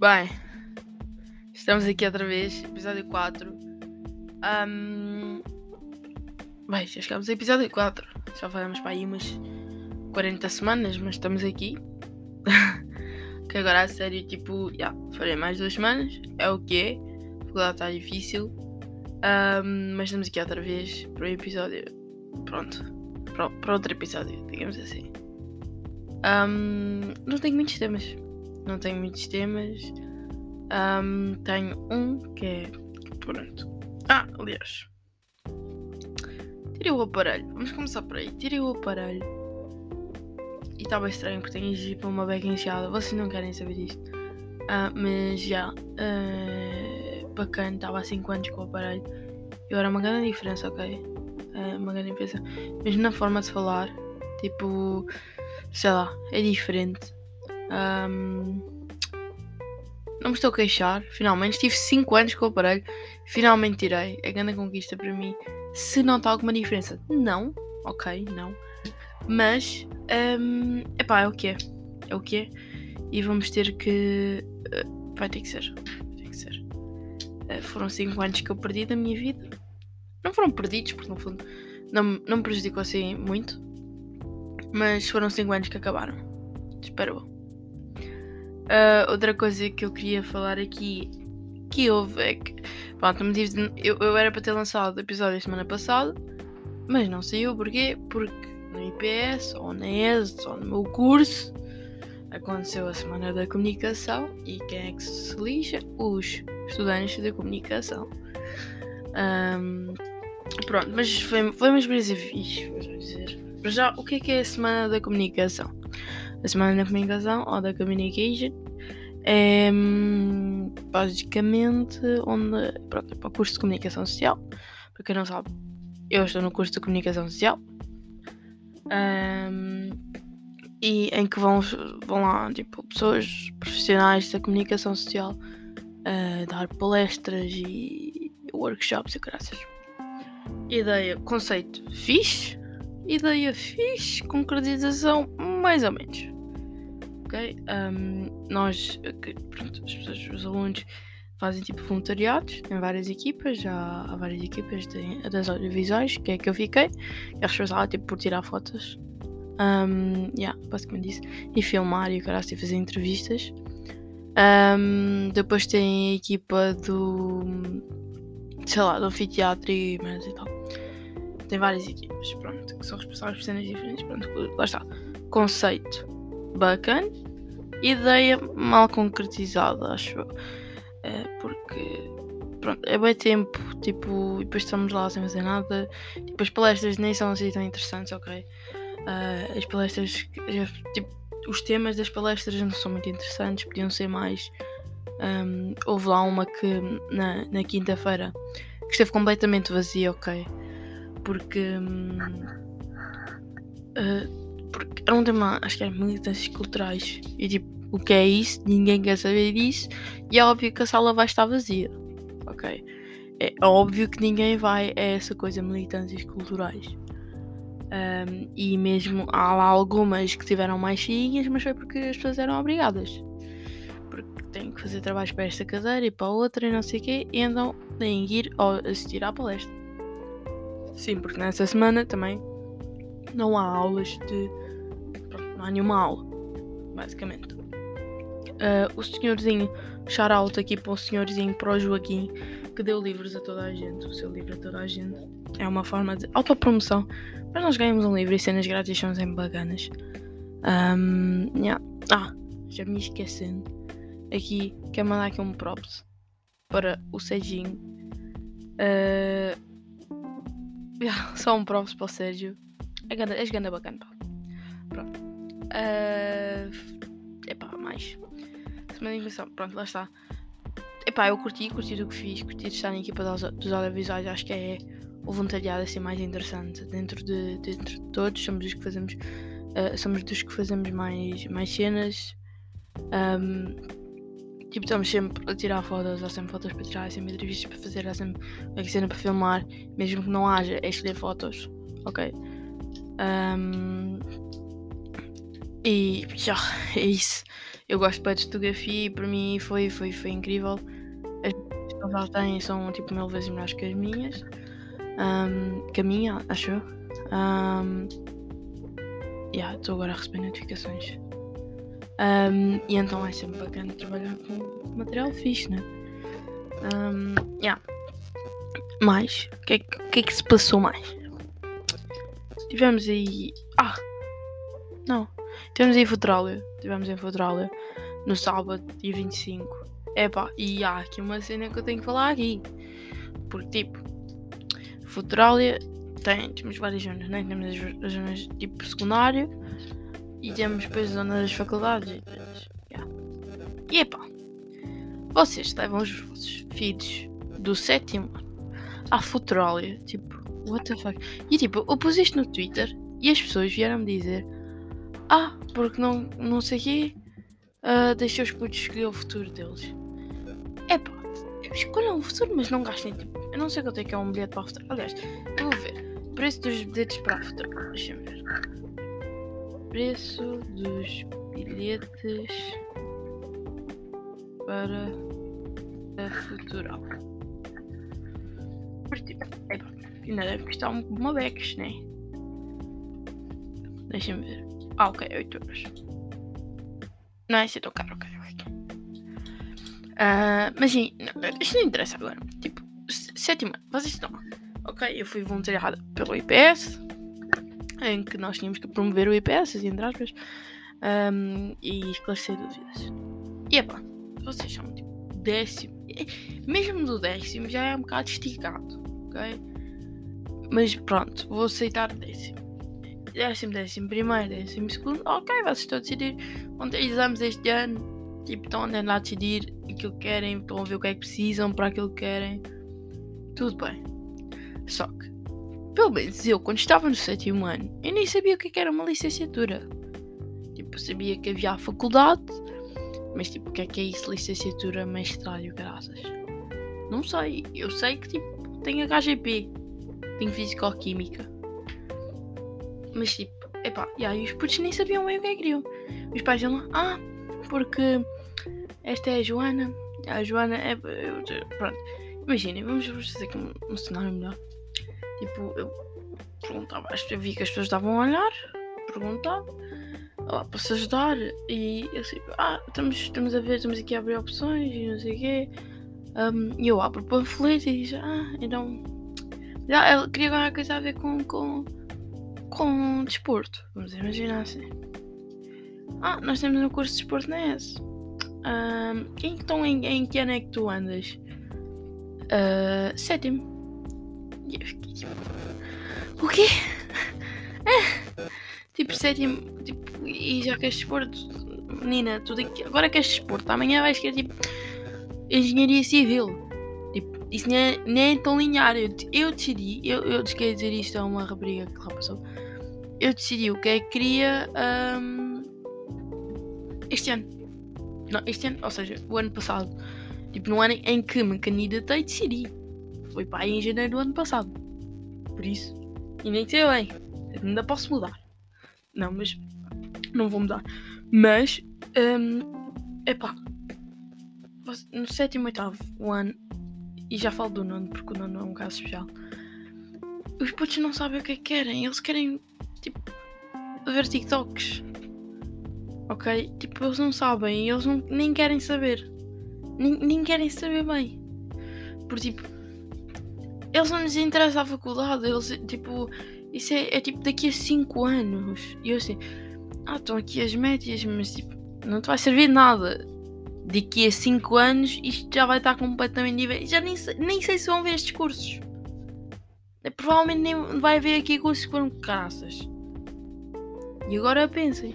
Bem, estamos aqui outra vez, episódio 4. Um... Bem, já chegámos ao episódio 4. Já falamos para aí umas 40 semanas, mas estamos aqui. que agora a sério, tipo, já, yeah, farei mais duas semanas. É o que é. A está difícil. Um, mas estamos aqui outra vez para o episódio. Pronto. Para, para outro episódio, digamos assim. Um, não tenho muitos temas. Não tenho muitos temas. Um, tenho um que é. Pronto. Ah, aliás. Tirei o aparelho. Vamos começar por aí. Tirei o aparelho. E estava estranho porque tenho que ir para uma beca encheada. Vocês não querem saber disto. Uh, mas já. Uh, bacana. Estava há 5 anos com o aparelho. E agora é uma grande diferença, ok? Uh, uma grande diferença. Mesmo na forma de falar. Tipo sei lá, é diferente. Um, não me estou a queixar, finalmente. Estive 5 anos com o aparelho, finalmente tirei. É grande conquista para mim. Se nota alguma diferença, não, ok, não. Mas, um, epá, é o que é. É o que é. E vamos ter que. Uh, vai ter que ser. Vai ter que ser. Uh, foram 5 anos que eu perdi da minha vida. Não foram perdidos, porque no fundo não, não me prejudicou assim muito. Mas foram 5 anos que acabaram. Espero. Uh, outra coisa que eu queria falar aqui que houve é que pronto, eu, eu era para ter lançado o episódio semana passada, mas não saiu porquê? Porque no IPS ou na ES ou no meu curso aconteceu a semana da comunicação e quem é que se lixa? Os estudantes da comunicação. Um, pronto, mas foi, foi uma experiência fixe, vou dizer. Para já, o que é que é a Semana da Comunicação? A Semana da Comunicação ou da Communication é hum, basicamente onde. Pronto, é para o curso de Comunicação Social. Para quem não sabe, eu estou no curso de Comunicação Social. Um, e em que vão, vão lá tipo, pessoas profissionais da comunicação social uh, dar palestras e workshops e graças. Ideia, conceito fixe, Ideia fixe, concretização mais ou menos. Ok? Um, nós, pronto, as pessoas, os alunos fazem tipo voluntariados, tem várias equipas, já há várias equipas de, das audiovisuais, que é que eu fiquei, é responsável tipo, por tirar fotos. Um, yeah, basicamente isso. E filmar e o cara e fazer entrevistas. Um, depois tem a equipa do sei lá, do anfiteatro e e tal tem várias equipas, pronto, que são responsáveis por cenas diferentes, pronto, lá está. Conceito bacana, ideia mal concretizada, acho eu. É, porque, pronto, é bem tempo, tipo, e depois estamos lá sem fazer nada, tipo, as palestras nem são assim tão interessantes, ok? Uh, as palestras, tipo, os temas das palestras não são muito interessantes, podiam ser mais. Um, houve lá uma que na, na quinta-feira que esteve completamente vazia, ok? porque, uh, porque era um tema, acho que era militâncias culturais. E tipo, o que é isso? Ninguém quer saber disso. E é óbvio que a sala vai estar vazia. Ok? É óbvio que ninguém vai a essa coisa, militâncias culturais. Um, e mesmo há lá algumas que tiveram mais cheinhas, mas foi porque as pessoas eram obrigadas. Porque têm que fazer trabalhos para esta cadeira e para outra e não sei o quê, e então têm que ir assistir à palestra. Sim, porque nessa semana também não há aulas de. Pronto, não há nenhuma aula, basicamente. Uh, o senhorzinho, shout aqui para o senhorzinho, para o Joaquim, que deu livros a toda a gente, o seu livro a toda a gente. É uma forma de autopromoção. Para nós ganharmos um livro e cenas grátis são sempre bacanas. Um, yeah. Ah, já me esquecendo. Aqui, quero mandar aqui um props para o Sejinho. Uh, só um props para o Sérgio. É és ganda bacana, pá. Pronto. Uh, epá, mais. Semana de invenção. Pronto, lá está. Epá, eu curti, curti do que fiz, curti de estar na equipa dos, dos audiovisuais. Acho que é o voluntariado assim mais interessante. Dentro de, dentro de todos, somos dos que fazemos. Uh, somos dos que fazemos mais, mais cenas. Um, Tipo, estamos sempre a tirar fotos, há sempre fotos para tirar, há sempre entrevistas para fazer, há sempre uma cena para filmar, mesmo que não haja, é escolher fotos, ok? Um, e já, é isso. Eu gosto bem de fotografia e para mim foi, foi, foi incrível. As que eles têm são tipo mil vezes melhores que as minhas. Um, que a minha, acho eu. Um, yeah, estou agora a receber notificações. Um, e então é sempre bacana trabalhar com material fixe, né? Um, yeah. Mais, o que, é, que é que se passou mais? Tivemos aí. Ah! Não. Tivemos aí Futrália. Tivemos em Futrália no sábado, dia 25. Epá, e há aqui uma cena que eu tenho que falar aqui. Porque, tipo, Futrália tem, temos várias zonas, né? Temos as, as zonas tipo secundário e temos depois a zona das faculdades. E, yeah. e epá, vocês levam os vossos filhos do sétimo à Futrália, tipo, what the fuck? E tipo, eu pus isto no Twitter e as pessoas vieram-me dizer: Ah, porque não, não sei o quê, uh, os putos escolher o futuro deles. Epá, escolham o futuro, mas não gastem tipo. Eu não sei quanto é que é um bilhete para o futuro. Aliás, eu vou ver. Preço dos bilhetes para a futuro. Deixa-me ver. Preço dos bilhetes para a Futural. Tipo, é, ainda deve custar uma Bex, né? Deixa-me ver. Ah, ok, 8 euros. Não, é tão caro, ok. Uh, mas sim, isto não interessa agora. Tipo, sétima, vocês estão. Ok, eu fui voluntariada pelo IPS, em que nós tínhamos que promover o IPS, assim, entre aspas, um, e esclarecer dúvidas. E é pá, vocês são tipo décimo, mesmo do décimo já é um bocado esticado, ok? Mas pronto, vou aceitar décimo. Décimo, décimo primeiro, décimo segundo, ok, vocês estão a decidir. Vão ter exames este ano, tipo, estão andando a decidir aquilo que querem, estão a ver o que é que precisam para aquilo que querem. Tudo bem. Só que, pelo menos eu, quando estava no sétimo ano, eu nem sabia o que é era uma licenciatura. Tipo, sabia que havia a faculdade, mas tipo, o que é que é isso? Licenciatura, mestrado e graças? Não sei. Eu sei que tipo, tenho HGP, tenho Físico-Química. Mas tipo, epá, e aí os putos nem sabiam bem o que é que queriam. Os pais diziam ah, porque esta é a Joana, a Joana é. Pronto. Imaginem, vamos fazer aqui um, um cenário melhor. Tipo, eu perguntava, eu vi que as pessoas estavam a olhar, perguntava, lá, para se ajudar, e eu assim, ah, estamos, estamos a ver, estamos aqui a abrir opções e não sei o quê. Um, e eu abro o panfleto e diz, ah, então. Já, ela queria alguma coisa a ver com, com, com desporto, vamos imaginar assim. Ah, nós temos um curso de desporto na S. Um, então, em, em que ano é que tu andas? Uh, sétimo. E eu fiquei tipo. O quê? É. Tipo, sétimo. Tipo, e já queres desporto? Menina, tudo aqui. Agora queres desporto. Amanhã vais querer tipo. Engenharia civil. Isso nem é, nem é tão linear. Eu, eu decidi. Eu, eu queria dizer isto a uma rapariga que lá passou. Eu decidi o que é que queria. Um, este ano. Não, este ano, ou seja, o ano passado. Tipo, no ano em que me candidatei, decidi. Foi para aí em janeiro do ano passado. Por isso. E nem sei bem. Ainda posso mudar. Não, mas. Não vou mudar. Mas. Um, epá. No sétimo, oitavo ano. E já falo do nono, porque o nono é um caso especial. Os putos não sabem o que é que querem. Eles querem. Tipo. Ver TikToks. Ok? Tipo, eles não sabem. Eles não, nem querem saber. Nem, nem querem saber bem. Por tipo eles não lhes interessa a faculdade, eles, tipo, isso é, é tipo daqui a 5 anos. E eu assim, ah, estão aqui as médias, mas tipo, não te vai servir de nada. Daqui a 5 anos isto já vai estar completamente diferente. Já nem, nem sei se vão ver estes cursos. Provavelmente nem vai haver aqui cursos que foram caraças. E agora pensem.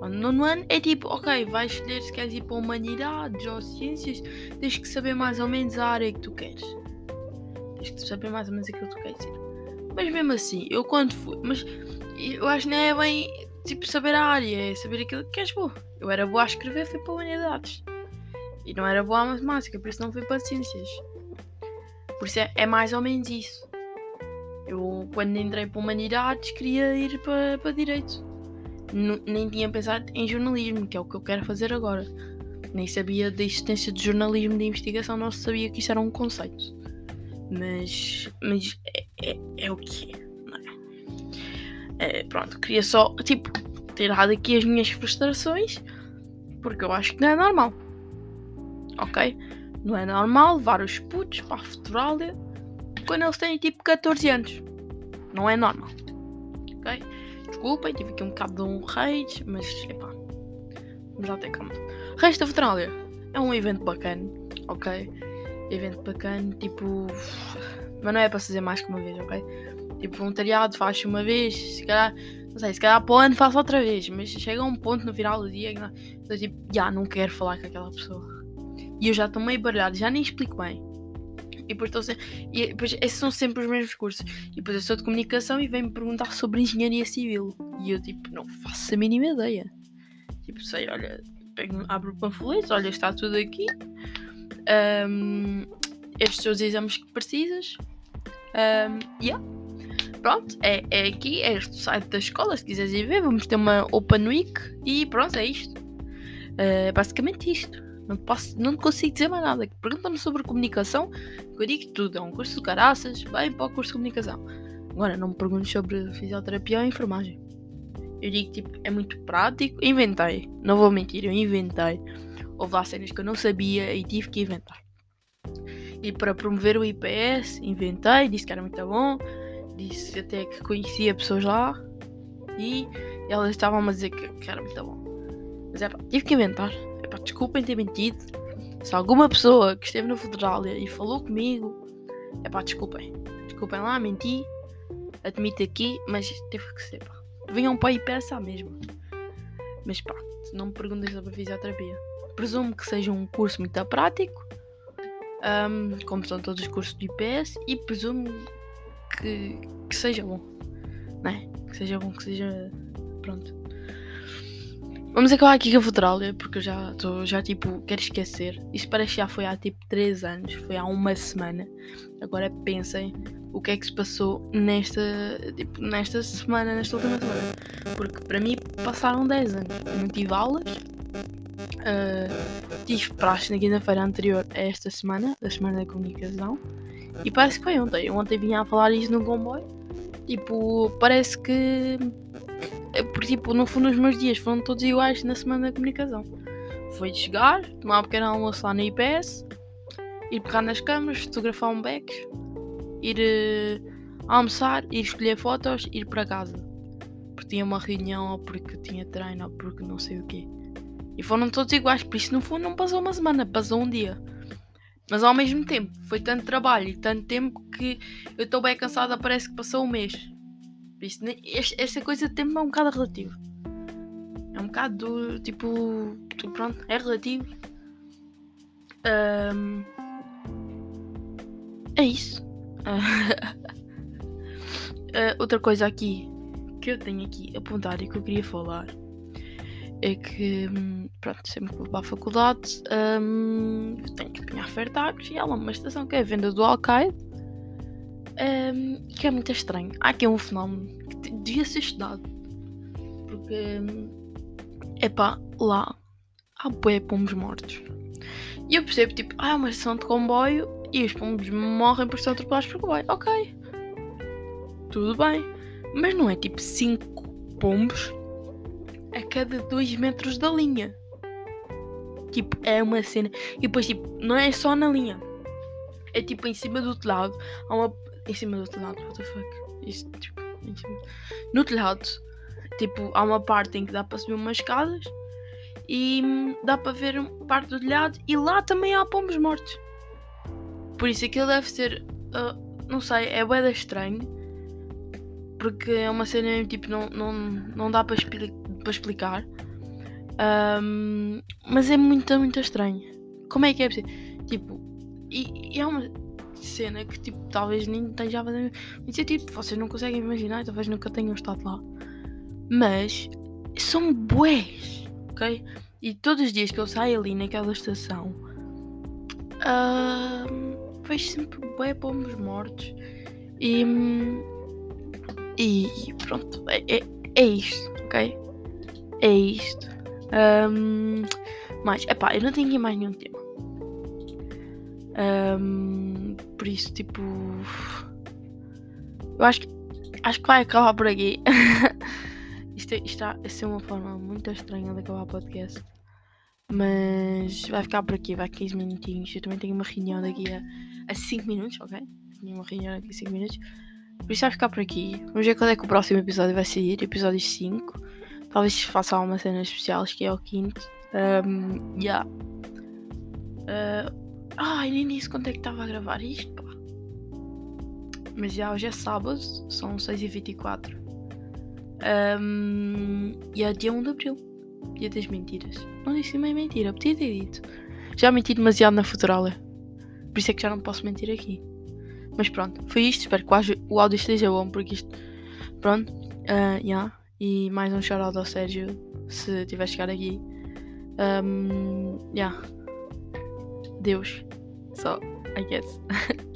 No nono ano é tipo, ok, vais escolher se queres ir para humanidades ou ciências, tens que saber mais ou menos a área que tu queres tens que saber mais ou menos aquilo que tu queres dizer. Mas mesmo assim, eu quando fui, mas eu acho que não é bem tipo saber a área, é saber aquilo que queres boa. Eu era boa a escrever, fui para humanidades. E não era boa a matemática, por isso não fui para ciências. Por isso é, é mais ou menos isso. Eu quando entrei para humanidades queria ir para, para direito. nem tinha pensado em jornalismo, que é o que eu quero fazer agora. Nem sabia da existência de jornalismo de investigação, não sabia que isso era um conceito. Mas, mas é, é, é o que é, é? É? Pronto, queria só, tipo, tirar daqui as minhas frustrações, porque eu acho que não é normal. Ok? Não é normal levar os putos para a Futurália quando eles têm tipo 14 anos. Não é normal. Ok? Desculpem, tive aqui um bocado de um rage, mas epá. Vamos lá ter calma. Resto da é um evento bacana, ok? Evento bacana, tipo. Mas não é para fazer mais que uma vez, ok? Tipo, voluntariado faz uma vez, se calhar, não sei, se calhar para o ano faço outra vez, mas chega um ponto no final do dia que estou tipo, já não quero falar com aquela pessoa. E eu já estou meio baralhado, já nem explico bem. E depois, estou sempre, e depois esses são sempre os mesmos cursos. E depois eu sou de comunicação e vem-me perguntar sobre engenharia civil. E eu tipo, não faço a mínima ideia. Tipo, sei, olha, pego, abro o panfleto, olha, está tudo aqui. Um, estes são os exames que precisas. Um, yeah. Pronto, é, é aqui, é este site da escola, se quiseres ir ver, vamos ter uma Open Week e pronto, é isto. Uh, basicamente isto. Não, posso, não consigo dizer mais nada. Pergunta-me sobre comunicação, eu digo tudo. É um curso de caraças, bem para o curso de comunicação. Agora, não me perguntes sobre fisioterapia ou enfermagem. Eu digo tipo, é muito prático. Inventei, não vou mentir, eu inventei. Houve lá cenas que eu não sabia e tive que inventar. E para promover o IPS, inventei, disse que era muito bom. Disse até que conhecia pessoas lá e elas estavam a dizer que, que era muito bom. Mas é pá, tive que inventar. É pá, desculpem ter mentido. Se alguma pessoa que esteve no Federália e falou comigo, é pá, desculpem. Desculpem lá, menti. Admito aqui, mas teve que ser, pá. Venham para o IPS à mesma. Mas pá, não me perguntem sobre a fisioterapia. Presumo que seja um curso muito prático, um, como são todos os cursos do IPS, e presumo que, que seja bom, né? Que seja bom, que seja. Pronto. Vamos acabar aqui com a Futurália, porque eu já estou, já tipo, quero esquecer. Isso parece que já foi há tipo 3 anos, foi há uma semana. Agora pensem o que é que se passou nesta, tipo, nesta semana, nesta última semana. Porque para mim passaram 10 anos. Eu não tive aulas, uh, tive praxe na quinta-feira anterior a esta semana, da semana da comunicação. E parece que foi ontem. Ontem vinha a falar isso no comboio. Tipo, parece que é porque, tipo, no fundo, os meus dias foram todos iguais na semana da comunicação. Foi de chegar, tomar um pequeno almoço lá no IPS, ir pegar nas câmaras, fotografar um back, ir uh, almoçar, ir escolher fotos, ir para casa. Porque tinha uma reunião, ou porque tinha treino, ou porque não sei o quê. E foram todos iguais, por isso, no fundo, não passou uma semana, passou um dia. Mas ao mesmo tempo, foi tanto trabalho e tanto tempo que eu estou bem cansada, parece que passou um mês. Isto, esta coisa de tempo é um bocado relativo. É um bocado do tipo. Pronto, é relativo. Um, é isso. Uh, outra coisa aqui que eu tenho aqui apontado e que eu queria falar é que, hum, pronto, sempre vou para a faculdade, um, tenho que apanhar Fairtags e há uma estação que é a venda do Alcaide um, que é muito estranho. Há aqui um fenómeno que devia ser estudado. Porque, é hum, pá, lá há bué pombos mortos. E eu percebo, tipo, ah, é uma estação de comboio e os pombos morrem por ser atropelados por comboio. Ok. Tudo bem. Mas não é tipo 5 pombos a cada 2 metros da linha. Tipo, é uma cena. E depois, tipo, não é só na linha. É tipo em cima do telhado. Há uma em cima do telhado, what the fuck? Isso, tipo, em cima. No telhado, tipo, há uma parte em que dá para subir umas escadas e dá para ver parte do telhado e lá também há pombos mortos. Por isso aquilo deve ser, uh, não sei, é boeda estranho. Porque é uma cena tipo, não, não, não dá para, expli para explicar. Um, mas é muito, muito estranho. Como é que é possível? Tipo, e, e é uma cena que tipo, talvez nem esteja a fazer muito sentido, vocês não conseguem imaginar, talvez nunca tenham estado lá. Mas são bués, ok? E todos os dias que eu saio ali naquela estação, uh, vejo sempre bué pombos mortos. E, e pronto, é, é, é isto, ok? É isto. Um, mas, epá, eu não tenho aqui mais nenhum tema. Um, por isso, tipo. Eu acho que. Acho que vai acabar por aqui. isto, isto está a ser uma forma muito estranha de acabar o podcast. Mas vai ficar por aqui, vai 15 minutinhos. Eu também tenho uma reunião daqui a, a 5 minutos, ok? Tenho uma reunião daqui a 5 minutos. Por isso vai ficar por aqui. Vamos ver quando é que o próximo episódio vai sair. Episódio 5. Talvez faça uma cena especial, acho que é o quinto. Um, yeah. Uh, ai, nem disse quando é que estava a gravar isto, pá. Mas já hoje é sábado, são 6h24. Um, e é dia 1 de Abril. Dia das mentiras. Não disse nem mentira, podia ter dito. Já menti demasiado na Futuralia. Por isso é que já não posso mentir aqui. Mas pronto, foi isto. Espero que o áudio esteja bom, porque isto. Pronto, uh, yeah. E mais um shout ao Sérgio, se tiver chegar aqui. Um, yeah. Deus. Só, I guess.